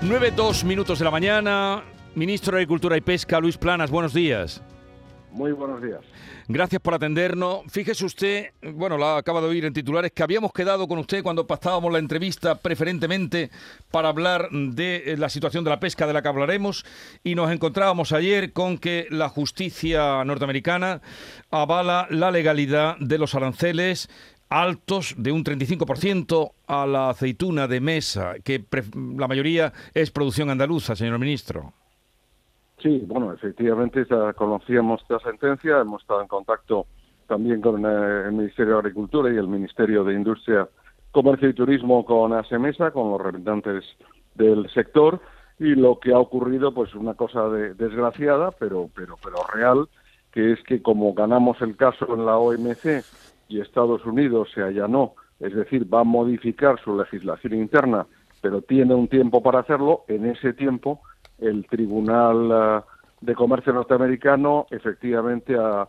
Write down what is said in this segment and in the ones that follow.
9, 2 minutos de la mañana. Ministro de Agricultura y Pesca, Luis Planas, buenos días. Muy buenos días. Gracias por atendernos. Fíjese usted, bueno, lo acaba de oír en titulares, que habíamos quedado con usted cuando pasábamos la entrevista preferentemente para hablar de eh, la situación de la pesca de la que hablaremos y nos encontrábamos ayer con que la justicia norteamericana avala la legalidad de los aranceles altos de un 35% a la aceituna de mesa, que la mayoría es producción andaluza, señor ministro. Sí, bueno, efectivamente ya conocíamos esta sentencia, hemos estado en contacto también con eh, el Ministerio de Agricultura y el Ministerio de Industria, Comercio y Turismo con ASEMESA, con los representantes del sector, y lo que ha ocurrido, pues una cosa de, desgraciada, pero, pero, pero real, que es que como ganamos el caso en la OMC y Estados Unidos se allanó, es decir, va a modificar su legislación interna, pero tiene un tiempo para hacerlo, en ese tiempo el Tribunal eh, de Comercio norteamericano efectivamente ha,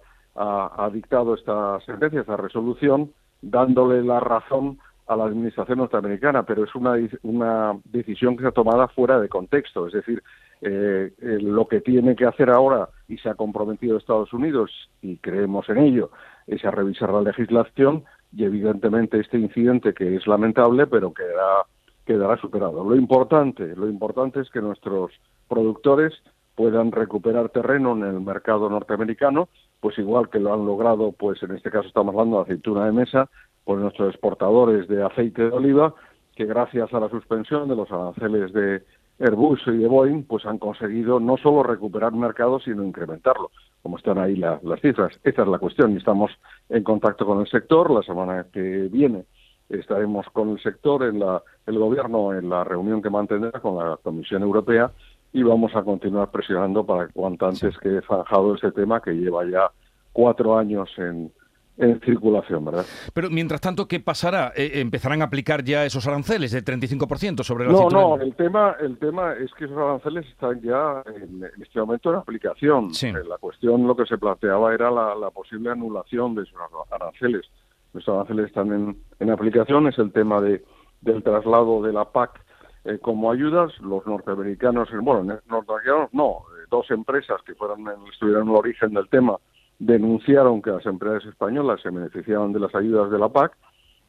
dictado esta sentencia, esta resolución, dándole la razón a la administración norteamericana, pero es una, una decisión que se ha tomado fuera de contexto. Es decir, eh, eh, lo que tiene que hacer ahora, y se ha comprometido Estados Unidos, y creemos en ello, es a revisar la legislación y evidentemente este incidente que es lamentable pero quedará quedará superado. Lo importante, lo importante es que nuestros productores puedan recuperar terreno en el mercado norteamericano, pues igual que lo han logrado, pues en este caso estamos hablando de aceituna de mesa, pues nuestros exportadores de aceite de oliva, que gracias a la suspensión de los aranceles de Airbus y de Boeing, pues han conseguido no solo recuperar mercado, sino incrementarlo como están ahí las cifras. Esta es la cuestión y estamos en contacto con el sector. La semana que viene estaremos con el sector, en la, el gobierno, en la reunión que mantendrá con la Comisión Europea y vamos a continuar presionando para que cuanto antes quede zanjado ese tema que lleva ya cuatro años en, en circulación, ¿verdad? Pero mientras tanto, ¿qué pasará? Eh, ¿Empezarán a aplicar ya esos aranceles de 35% sobre la No, no, el tema, el tema es que esos aranceles están ya en, este momento en aplicación. Eh, la cuestión, lo que se planteaba era la, posible anulación de esos aranceles. Los aranceles están en, en aplicación, es el tema de, del traslado de la PAC eh, como ayudas. Los norteamericanos, bueno, norteamericanos no, dos empresas que fueron, estuvieron en el origen del tema, denunciaron que las empresas españolas se beneficiaban de las ayudas de la PAC.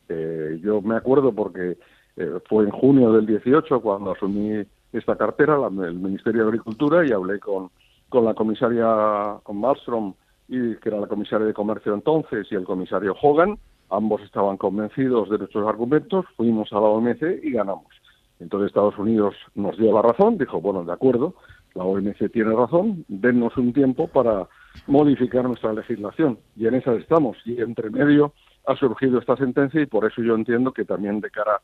Eh, yo me acuerdo porque eh, fue en junio del 18 cuando asumí esta cartera, el Ministerio de Agricultura, y hablé con, con la comisaria con Malmström, y, que era la comisaria de Comercio entonces, y el comisario Hogan. Ambos estaban convencidos de nuestros argumentos, fuimos a la OMC y ganamos. Entonces Estados Unidos nos dio la razón, dijo, bueno, de acuerdo, la OMC tiene razón, dennos un tiempo para modificar nuestra legislación. Y en esa estamos. Y entre medio ha surgido esta sentencia y por eso yo entiendo que también de cara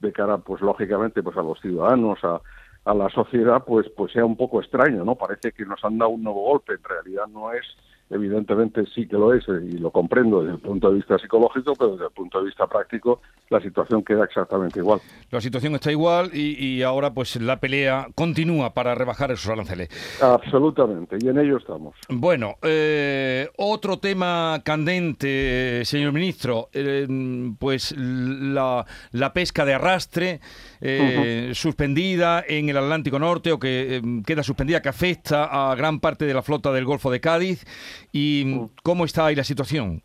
de cara pues lógicamente pues a los ciudadanos a, a la sociedad pues pues sea un poco extraño no parece que nos han dado un nuevo golpe. En realidad no es evidentemente sí que lo es eh, y lo comprendo desde el punto de vista psicológico, pero desde el punto de vista práctico la situación queda exactamente igual. La situación está igual y, ahora pues la pelea continúa para rebajar esos aranceles. Absolutamente, y en ello estamos. Bueno, eh, otro tema candente, señor ministro, eh, pues la, la, pesca de arrastre suspendida en el Atlántico Norte o que queda suspendida, que afecta a gran parte de la flota del Golfo de Cádiz. ¿Y mm. cómo está ahí la situación?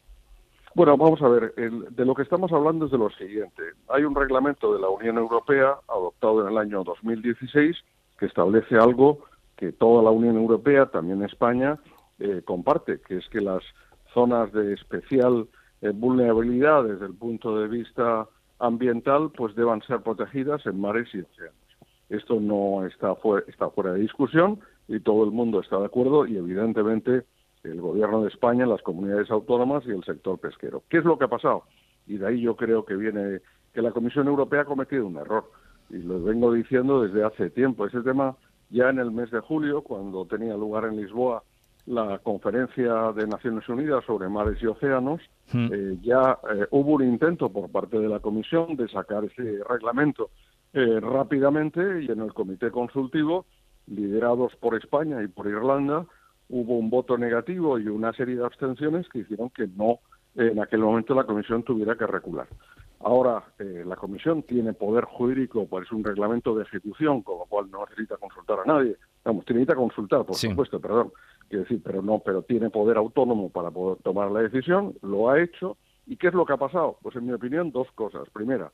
Bueno, vamos a ver, de lo que estamos hablando es de lo siguiente. Hay un reglamento de la Unión Europea adoptado en el año 2016 que establece algo que toda la Unión Europea, también España, eh, comparte, que es que las zonas de especial eh, vulnerabilidad desde el punto de vista ambiental pues deban ser protegidas en mares y océanos. Esto no está, está fuera de discusión y todo el mundo está de acuerdo y evidentemente el gobierno de España, las comunidades autónomas y el sector pesquero. ¿Qué es lo que ha pasado? Y de ahí yo creo que viene que la Comisión Europea ha cometido un error. Y lo vengo diciendo desde hace tiempo. Ese tema ya en el mes de julio, cuando tenía lugar en Lisboa la conferencia de Naciones Unidas sobre mares y océanos, hmm. eh, ya eh, hubo un intento por parte de la Comisión de sacar ese reglamento eh, rápidamente y en el comité consultivo, liderados por España y por Irlanda, hubo un voto negativo y una serie de abstenciones que hicieron que no en aquel momento la comisión tuviera que recular. Ahora, eh, la comisión tiene poder jurídico, pues es un reglamento de ejecución, con lo cual no necesita consultar a nadie. Vamos, necesita consultar, por supuesto, perdón. Quiero decir, pero no, pero tiene poder autónomo para poder tomar la decisión, lo ha hecho. ¿Y qué es lo que ha pasado? Pues en mi opinión, dos cosas. Primera,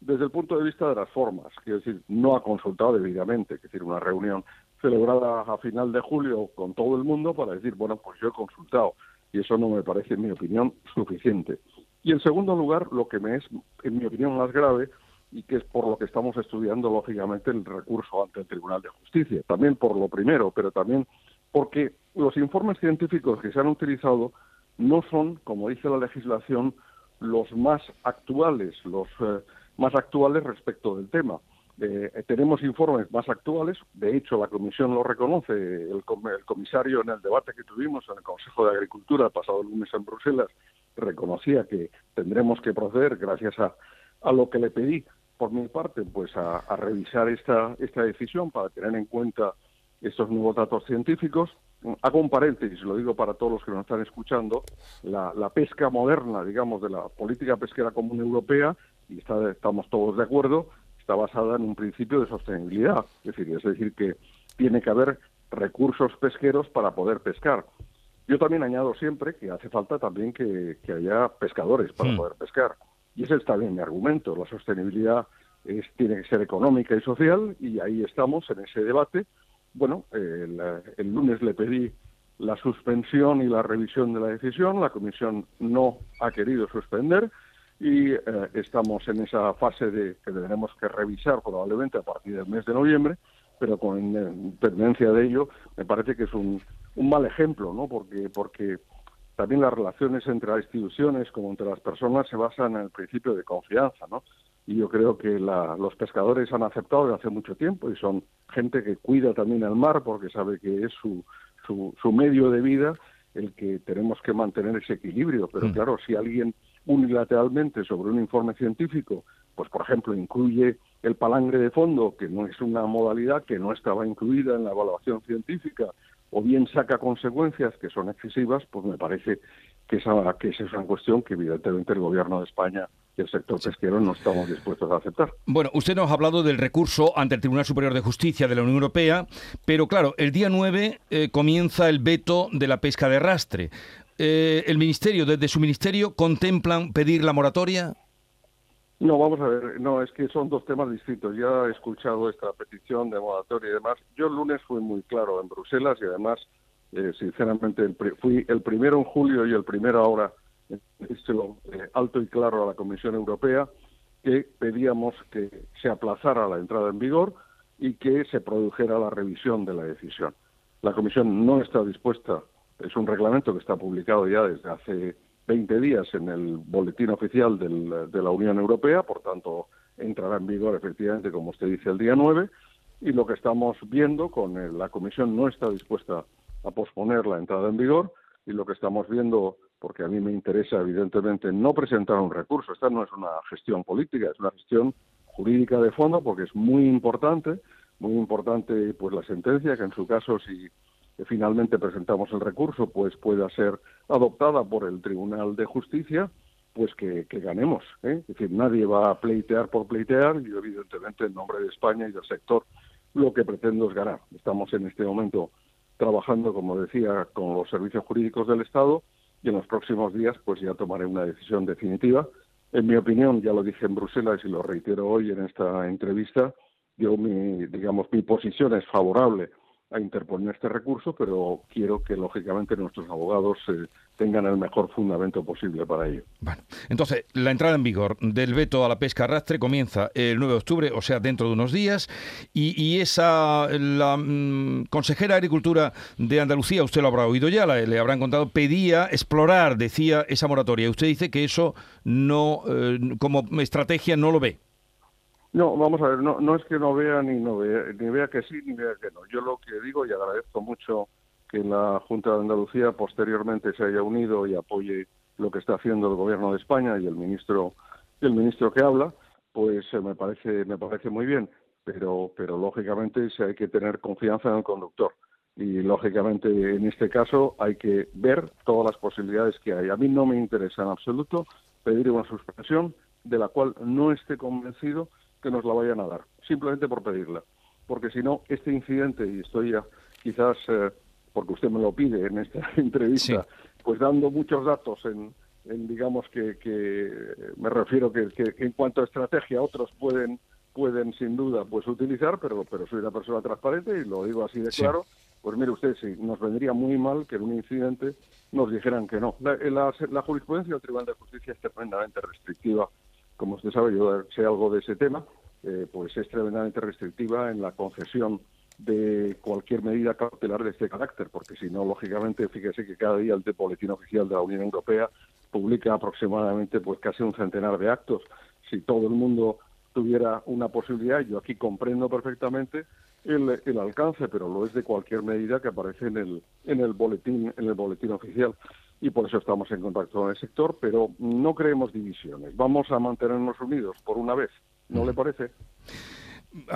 desde el punto de vista de las formas, quiero decir, no ha consultado debidamente, es decir, una reunión celebrada a final de julio con todo el mundo para decir, bueno, pues yo he consultado y eso no me parece, en mi opinión, suficiente. Y en segundo lugar, lo que me es, en mi opinión, más grave y que es por lo que estamos estudiando, lógicamente, el recurso ante el Tribunal de Justicia. También por lo primero, pero también porque los informes científicos que se han utilizado no son, como dice la legislación, los más actuales, los eh, más actuales respecto del tema. Eh, tenemos informes más actuales, de hecho la Comisión lo reconoce, el, el, comisario en el debate que tuvimos en el Consejo de Agricultura el pasado lunes en Bruselas reconocía que tendremos que proceder, gracias a, a lo que le pedí por mi parte, pues a, revisar esta, esta decisión para tener en cuenta estos nuevos datos científicos. Hago un paréntesis, lo digo para todos los que nos están escuchando, la, la pesca moderna, digamos, de la política pesquera común europea, y está, estamos todos de acuerdo, está basada en un principio de sostenibilidad, es decir, es decir, que tiene que haber recursos pesqueros para poder pescar. Yo también añado siempre que hace falta también que, haya pescadores para hmm. poder pescar. Y ese está bien mi argumento. La sostenibilidad es, tiene que ser económica y social y ahí estamos en ese debate. Bueno, el, lunes le pedí la suspensión y la revisión de la decisión. La Comisión no ha querido suspender y eh, estamos en esa fase de que tendremos que revisar probablemente a partir del mes de noviembre pero con independencia de ello, me parece que es un, un mal ejemplo, ¿no? Porque, porque también las relaciones entre las instituciones como entre las personas se basan en el principio de confianza, ¿no? Y yo creo que la, los pescadores han aceptado desde hace mucho tiempo y son gente que cuida también el mar porque sabe que es su, su, su medio de vida el que tenemos que mantener ese equilibrio. Pero mm. claro, si alguien unilateralmente sobre un informe científico, pues por ejemplo incluye el palangre de fondo, que no es una modalidad que no estaba incluida en la evaluación científica, o bien saca consecuencias que son excesivas, pues me parece que esa, que es una cuestión que evidentemente el Gobierno de España y el sector pesquero no estamos dispuestos a aceptar. Bueno, usted nos ha hablado del recurso ante el Tribunal Superior de Justicia de la Unión Europea, pero claro, el día 9 eh, comienza el veto de la pesca de arrastre. Eh, ¿El Ministerio, desde su Ministerio, contemplan pedir la moratoria? No, vamos a ver, no, es que son dos temas distintos. Ya he escuchado esta petición de moratoria y demás. Yo el lunes fui muy claro en Bruselas y además, eh, sinceramente, fui el primero en julio y el primero ahora, eh, alto y claro a la Comisión Europea, que pedíamos que se aplazara la entrada en vigor y que se produjera la revisión de la decisión. La Comisión no está dispuesta, es un reglamento que está publicado ya desde hace 20 días en el boletín oficial de la Unión Europea, por tanto entrará en vigor efectivamente, como usted dice, el día 9, y lo que estamos viendo con la Comisión no está dispuesta a posponer la entrada en vigor, y lo que estamos viendo, porque a mí me interesa evidentemente no presentar un recurso, esta no es una gestión política, es una gestión jurídica de fondo, porque es muy importante, muy importante pues la sentencia, que en su caso si finalmente presentamos el recurso, pues pueda ser adoptada por el Tribunal de Justicia, pues que, ganemos. ¿eh? Es decir, nadie va a pleitear por pleitear, y evidentemente en nombre de España y del sector lo que pretendo es ganar. Estamos en este momento trabajando, como decía, con los servicios jurídicos del Estado y en los próximos días pues ya tomaré una decisión definitiva. En mi opinión, ya lo dije en Bruselas y lo reitero hoy en esta entrevista, yo mi, digamos, mi posición es favorable a interponer este recurso, pero quiero que lógicamente nuestros abogados eh, tengan el mejor fundamento posible para ello. Bueno, entonces la entrada en vigor del veto a la pesca arrastre comienza el 9 de octubre, o sea, dentro de unos días, y, esa la mm, consejera de Agricultura de Andalucía, usted lo habrá oído ya, le habrán contado, pedía explorar, decía esa moratoria. Usted dice que eso no, eh, como estrategia no lo ve. No, vamos a ver, no, no es que no vea ni no vea, ni vea que sí ni vea que no. Yo lo que digo y agradezco mucho que la Junta de Andalucía posteriormente se haya unido y apoye lo que está haciendo el Gobierno de España y el ministro el ministro que habla, pues eh, me parece me parece muy bien, pero pero lógicamente hay que tener confianza en el conductor y lógicamente en este caso hay que ver todas las posibilidades que hay. A mí no me interesa en absoluto pedir una suspensión de la cual no esté convencido que nos la vayan a dar, simplemente por pedirla. Porque si no, este incidente, y estoy ya quizás, eh, porque usted me lo pide en esta entrevista, pues dando muchos datos en, digamos que, que, me refiero que, que, en cuanto a estrategia otros pueden pueden sin duda pues utilizar, pero pero soy una persona transparente y lo digo así de claro. Pues mire usted, sí, nos vendría muy mal que en un incidente nos dijeran que no. La, la, jurisprudencia del Tribunal de Justicia es tremendamente restrictiva. Como usted sabe, yo sé algo de ese tema, eh, pues es tremendamente restrictiva en la concesión de cualquier medida cautelar de este carácter, porque si no, lógicamente, fíjese que cada día el Boletín Oficial de la Unión Europea publica aproximadamente pues casi un centenar de actos. Si todo el mundo tuviera una posibilidad, yo aquí comprendo perfectamente el, alcance, pero lo es de cualquier medida que aparece en el, en el boletín, en el boletín oficial. Y por eso estamos en contacto con el sector, pero no creemos divisiones. Vamos a mantenernos unidos por una vez. ¿No le parece?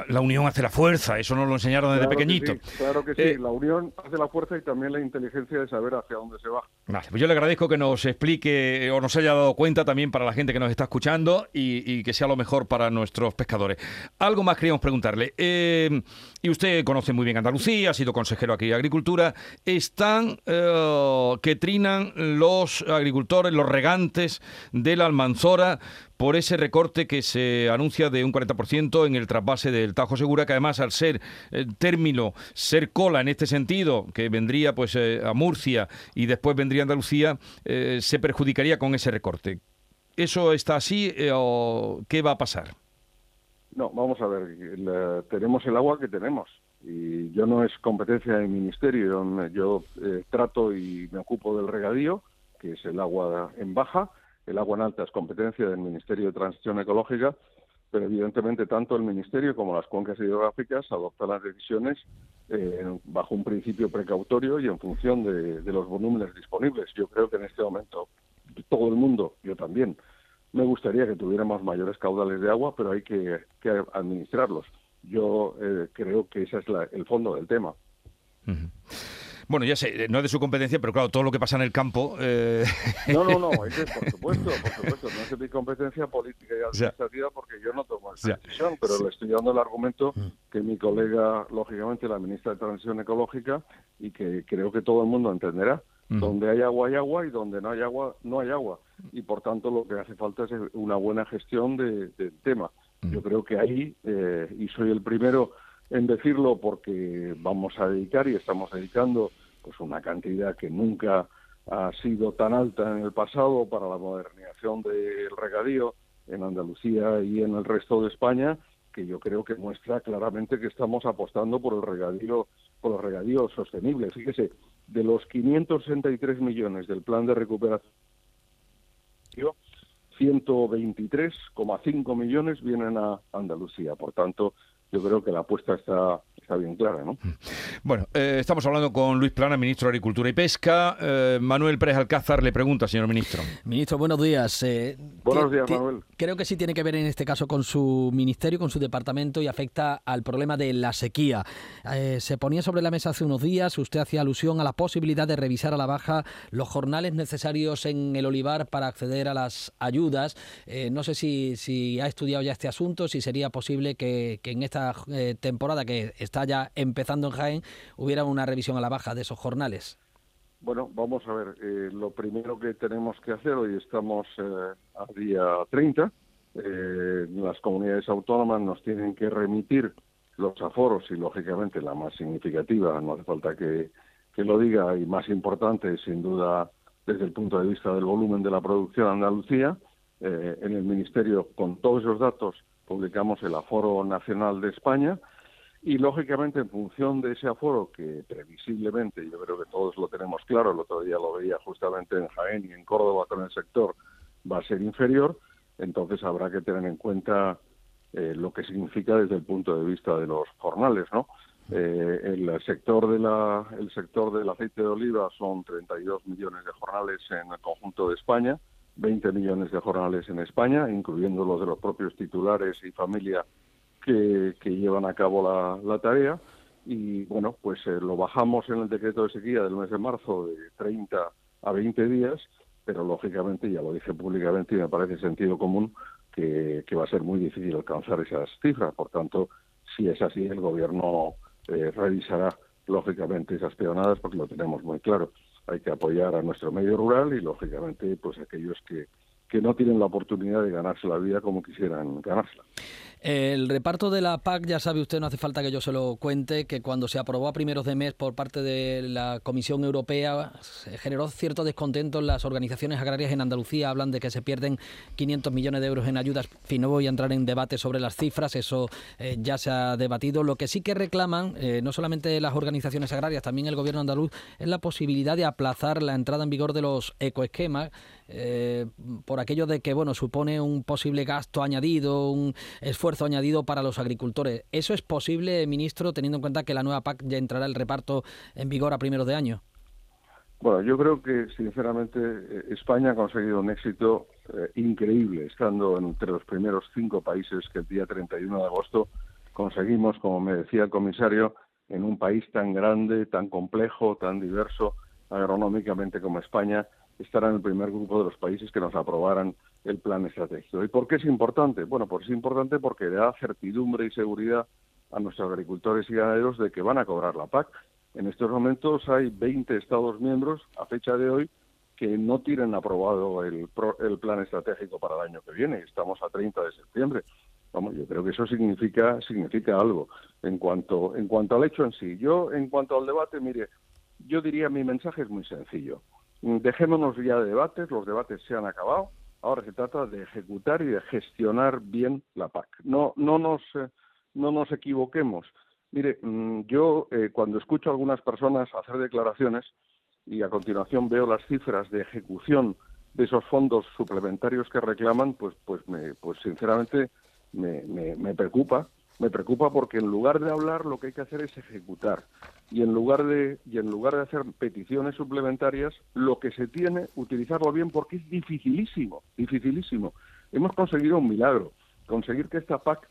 La unión hace la fuerza, eso nos lo enseñaron desde pequeñito. claro que sí, eh, la unión hace la fuerza y también la inteligencia de saber hacia dónde se va. Vale, pues yo le agradezco que nos explique o nos haya dado cuenta también para la gente que nos está escuchando y, que sea lo mejor para nuestros pescadores. Algo más queríamos preguntarle. Eh, y usted conoce muy bien Andalucía, ha sido consejero aquí de Agricultura. ¿Están eh, que trinan los agricultores, los regantes de la Almanzora por ese recorte que se anuncia de un 40% en el trasvase del Tajo Segura, que además al ser eh, término, ser cola en este sentido, que vendría pues eh, a Murcia y después vendría a Andalucía, eh, se perjudicaría con ese recorte. ¿Eso está así o qué va a pasar? No, vamos a ver, tenemos el agua que tenemos y yo no es competencia del ministerio, yo trato y me ocupo del regadío, que es el agua en baja, el agua en alta es competencia del Ministerio de Transición Ecológica, pero evidentemente tanto el Ministerio como las cuencas hidrográficas adoptan las decisiones eh, bajo un principio precautorio y en función de, los volúmenes disponibles. Yo creo que en este momento todo el mundo, yo también, me gustaría que tuviéramos mayores caudales de agua, pero hay que, administrarlos. Yo eh, creo que ese es el fondo del tema. Bueno, ya sé, no es de su competencia, pero claro, todo lo que pasa en el campo... Eh... No, no, no, es por supuesto, por supuesto, no es de mi competencia política y administrativa porque yo no tomo esa decisión, pero le estoy dando el argumento mm. que mi colega, lógicamente, la ministra de Transición Ecológica, y que creo que todo el mundo entenderá, donde hay agua hay agua y donde no hay agua no hay agua. Y por tanto lo que hace falta es una buena gestión del tema. Yo creo que ahí, eh, y soy el primero en decirlo porque vamos a dedicar y estamos dedicando pues una cantidad que nunca ha sido tan alta en el pasado para la modernización del regadío en Andalucía y en el resto de España, que yo creo que muestra claramente que estamos apostando por el regadío por el regadío sostenible. Fíjese, de los 563 millones del plan de recuperación 123,5 millones vienen a Andalucía. Por tanto, yo creo que la apuesta está, está bien clara, ¿no? Bueno, eh, estamos hablando con Luis Plana, ministro de Agricultura y Pesca. Eh, Manuel Pérez Alcázar le pregunta, señor ministro. Ministro, buenos días. Eh, buenos días, Manuel. Creo que sí tiene que ver en este caso con su ministerio, con su departamento y afecta al problema de la sequía. se ponía sobre la mesa hace unos días, usted hacía alusión a la posibilidad de revisar a la baja los jornales necesarios en el olivar para acceder a las ayudas. no sé si, si ha estudiado ya este asunto, si sería posible que, que en esta eh, temporada que está ya empezando en Jaén hubiera una revisión a la baja de esos jornales? Bueno, vamos a ver. Eh, lo primero que tenemos que hacer, hoy estamos eh, a día 30, las comunidades autónomas nos tienen que remitir los aforos y, lógicamente, la más significativa, no hace falta que, que lo diga, y más importante, sin duda, desde el punto de vista del volumen de la producción Andalucía, en el Ministerio, con todos esos datos, publicamos el aforo nacional de España y lógicamente en función de ese aforo que previsiblemente yo creo que todos lo tenemos claro, el otro día lo veía justamente en Jaén y en Córdoba con el sector va a ser inferior, entonces habrá que tener en cuenta eh, lo que significa desde el punto de vista de los jornales, ¿no? Eh, el sector de la el sector del aceite de oliva son 32 millones de jornales en el conjunto de España 20 millones de jornales en España, incluyendo los de los propios titulares y familia que, llevan a cabo la, tarea. Y bueno, pues eh, lo bajamos en el decreto de sequía del mes de marzo de 30 a 20 días, pero lógicamente, ya lo dije públicamente y me parece sentido común, que, va a ser muy difícil alcanzar esas cifras. Por tanto, si es así, el gobierno eh, revisará lógicamente esas peonadas porque lo tenemos muy claro. Hay que apoyar a nuestro medio rural y lógicamente pues aquellos que, que no tienen la oportunidad de ganarse la vida como quisieran ganársela. El reparto de la PAC, ya sabe usted, no hace falta que yo se lo cuente, que cuando se aprobó a primeros de mes por parte de la Comisión Europea, se generó cierto descontento en las organizaciones agrarias en Andalucía. Hablan de que se pierden 500 millones de euros en ayudas. En no voy a entrar en debate sobre las cifras, eso eh, ya se ha debatido. Lo que sí que reclaman, eh, no solamente las organizaciones agrarias, también el gobierno andaluz, es la posibilidad de aplazar la entrada en vigor de los ecoesquemas, eh, por aquello de que, bueno, supone un posible gasto añadido, un esfuerzo añadido para los agricultores. ¿Eso es posible, ministro, teniendo en cuenta que la nueva PAC ya entrará el reparto en vigor a primeros de año? Bueno, yo creo que sinceramente eh, España ha conseguido un éxito eh, increíble, estando entre los primeros cinco países que el día 31 de agosto conseguimos, como me decía el comisario, en un país tan grande, tan complejo, tan diverso agronómicamente como España, estar en el primer grupo de los países que nos aprobaran el plan estratégico. ¿Y por qué es importante? Bueno, pues es importante porque da certidumbre y seguridad a nuestros agricultores y ganaderos de que van a cobrar la PAC. En estos momentos hay 20 Estados miembros, a fecha de hoy, que no tienen aprobado el, el plan estratégico para el año que viene. Estamos a 30 de septiembre. Vamos, yo creo que eso significa significa algo en cuanto en cuanto al hecho en sí. Yo en cuanto al debate, mire, yo diría mi mensaje es muy sencillo. Dejémonos ya de debates, los debates se han acabado Ahora se trata de ejecutar y de gestionar bien la PAC. No, no, nos, eh, no nos equivoquemos. Mire, mm, yo eh, cuando escucho a algunas personas hacer declaraciones y a continuación veo las cifras de ejecución de esos fondos suplementarios que reclaman, pues, pues, me, pues sinceramente me, me preocupa me preocupa porque en lugar de hablar lo que hay que hacer es ejecutar y en lugar de y en lugar de hacer peticiones suplementarias lo que se tiene utilizarlo bien porque es dificilísimo dificilísimo. Hemos conseguido un milagro. Conseguir que esta PAC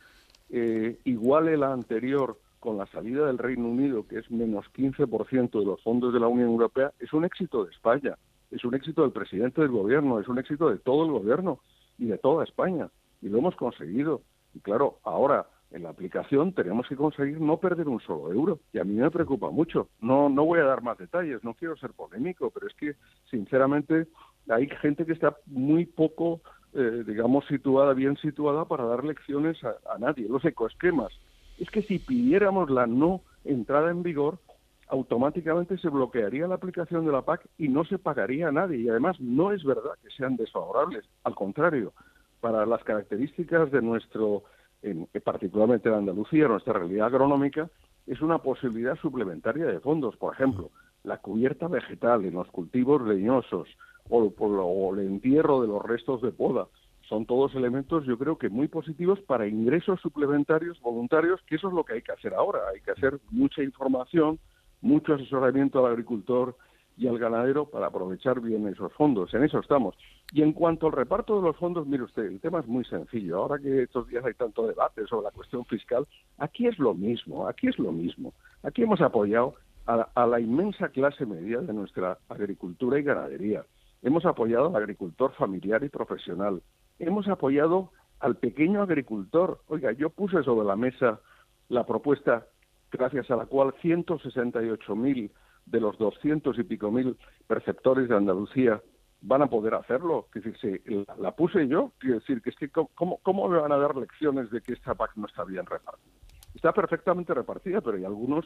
eh, iguale la anterior con la salida del Reino Unido que es menos 15% de los fondos de la Unión Europea es un éxito de España. Es un éxito del presidente del gobierno es un éxito de todo el gobierno y de toda España. Y lo hemos conseguido. Y claro ahora en la aplicación tenemos que conseguir no perder un solo euro. Y a mí me preocupa mucho. No, no voy a dar más detalles, no quiero ser polémico, pero es que, sinceramente, hay gente que está muy poco, eh, digamos, situada, bien situada para dar lecciones a, a nadie. Los ecoesquemas. Es que si pidiéramos la no entrada en vigor, automáticamente se bloquearía la aplicación de la PAC y no se pagaría a nadie. Y además no es verdad que sean desfavorables. Al contrario, para las características de nuestro en, particularmente en Andalucía, nuestra realidad agronómica, es una posibilidad suplementaria de fondos. Por ejemplo, la cubierta vegetal en los cultivos leñosos o, el entierro de los restos de poda. Son todos elementos, yo creo que muy positivos para ingresos suplementarios voluntarios, que eso es lo que hay que hacer ahora. Hay que hacer mucha información, mucho asesoramiento al agricultor, y al ganadero para aprovechar bien esos fondos. En eso estamos. Y en cuanto al reparto de los fondos, mire usted, el tema es muy sencillo. Ahora que estos días hay tanto debate sobre la cuestión fiscal, aquí es lo mismo, aquí es lo mismo. Aquí hemos apoyado a, a la inmensa clase media de nuestra agricultura y ganadería. Hemos apoyado al agricultor familiar y profesional. Hemos apoyado al pequeño agricultor. Oiga, yo puse sobre la mesa la propuesta gracias a la cual 168.000 de los doscientos y pico mil perceptores de Andalucía van a poder hacerlo. Que la, puse yo, quiero decir que es que ¿cómo, cómo me van a dar lecciones de que esta PAC no está bien repartida. Está perfectamente repartida, pero hay algunos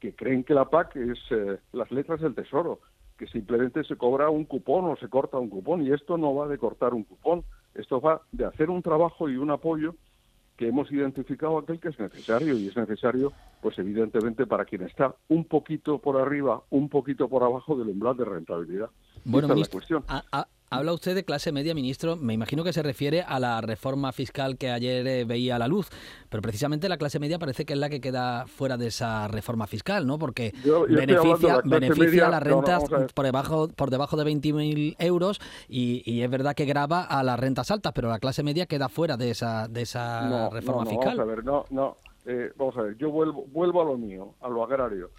que creen que la PAC es eh, las letras del tesoro, que simplemente se cobra un cupón o se corta un cupón, y esto no va de cortar un cupón, esto va de hacer un trabajo y un apoyo que hemos identificado aquel que es necesario y es necesario, pues evidentemente para quien está un poquito por arriba, un poquito por abajo del umbral de rentabilidad. Bueno, ministro, habla usted de clase media, ministro. Me imagino que se refiere a la reforma fiscal que ayer eh, veía a la luz, pero precisamente la clase media parece que es la que queda fuera de esa reforma fiscal, ¿no? Porque beneficia, beneficia a las rentas por debajo por debajo de 20.000 euros y, es verdad que graba a las rentas altas, pero la clase media queda fuera de esa de esa reforma fiscal. Vamos a ver, no, no. Eh, vamos a ver, yo vuelvo vuelvo a lo mío, a lo agrario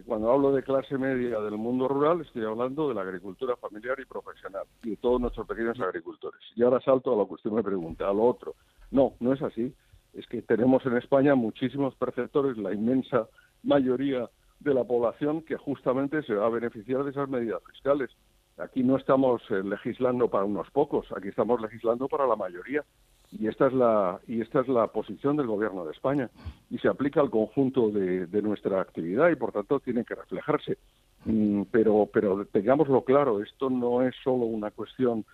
cuando hablo de clase media del mundo rural, estoy hablando de la agricultura familiar y profesional y de todos nuestros pequeños agricultores. Y ahora salto a lo que usted me pregunta, a lo otro. No, no es así. Es que tenemos en España muchísimos perceptores, la inmensa mayoría de la población que justamente se va a beneficiar de esas medidas fiscales. Aquí no estamos eh, legislando para unos pocos, aquí estamos legislando para la mayoría y esta es la y esta es la posición del gobierno de España y se aplica al conjunto de, nuestra actividad y por tanto tiene que reflejarse. Mm, pero pero tengámoslo claro esto no es solo una cuestión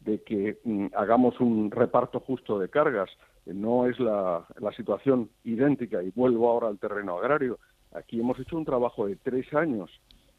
de que mm, hagamos un reparto justo de cargas no es la, la situación idéntica y vuelvo ahora al terreno agrario. Aquí hemos hecho un trabajo de tres años.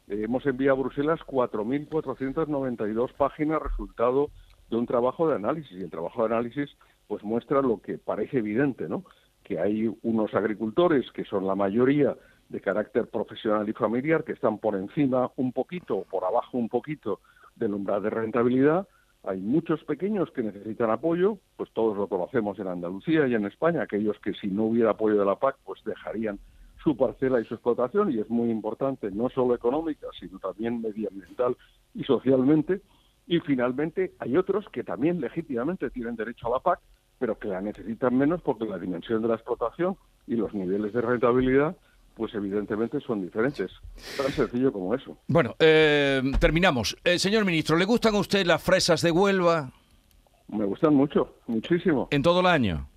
Eh, hemos enviado a Bruselas 4.492 páginas resultado de un trabajo de análisis y el trabajo de análisis pues muestra lo que parece evidente, ¿no? Que hay unos agricultores que son la mayoría de carácter profesional y familiar que están por encima un poquito o por abajo un poquito del umbral de rentabilidad. Hay muchos pequeños que necesitan apoyo, pues todos lo conocemos en Andalucía y en España, aquellos que si no hubiera apoyo de la PAC, pues dejarían su parcela y su explotación, y es muy importante, no solo económica, sino también medioambiental y socialmente. Y finalmente hay otros que también legítimamente tienen derecho a la PAC, pero que la necesitan menos porque la dimensión de la explotación y los niveles de rentabilidad pues evidentemente son diferentes. Tan sencillo como eso. Bueno, eh, terminamos. Eh, señor ministro, ¿le gustan a usted las fresas de Huelva? Me gustan mucho, muchísimo. ¿En todo el año?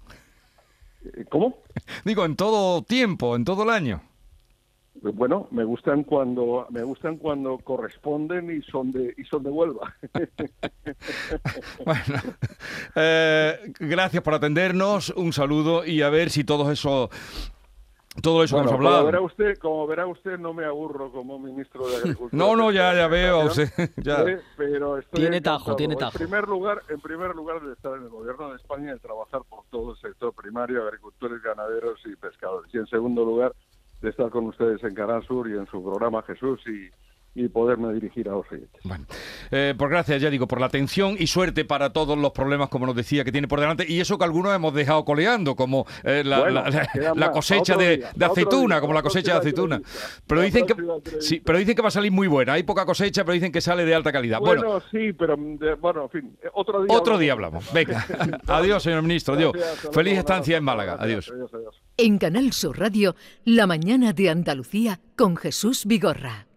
Eh, ¿Cómo? Digo, en todo tiempo, en todo el año. Bueno, me gustan cuando me gustan cuando corresponden y son de y son de Huelva. bueno, eh, gracias por atendernos, un saludo y a ver si todo eso todo eso hemos hablado. Como verá usted, como verá usted, no me aburro como ministro de Agricultura. no, no, ya, ya veo. Usted, ya. Pero tiene tajo, tiene tajo. En primer lugar, en primer lugar de estar en el gobierno de España y trabajar por todo el sector primario, agricultores, ganaderos y pescadores. Y en segundo lugar, de estar con ustedes en Canal Sur y en su programa Jesús y, y poderme dirigir a los siguientes. Bueno, eh, pues gracias, ya digo, por la atención y suerte para todos los problemas, como nos decía, que tiene por delante, y eso que algunos hemos dejado coleando, como eh, la, cosecha de, aceituna, como la cosecha de aceituna. Pero dicen que sí, pero dicen que va a salir muy buena. Hay poca cosecha, pero dicen que sale de alta calidad. Bueno, sí, pero bueno, en fin, otro día. Otro día hablamos. Venga, adiós, señor ministro, adiós. Feliz estancia en Málaga. Adiós. En Canal Sur Radio, la mañana de Andalucía con Jesús Vigorra.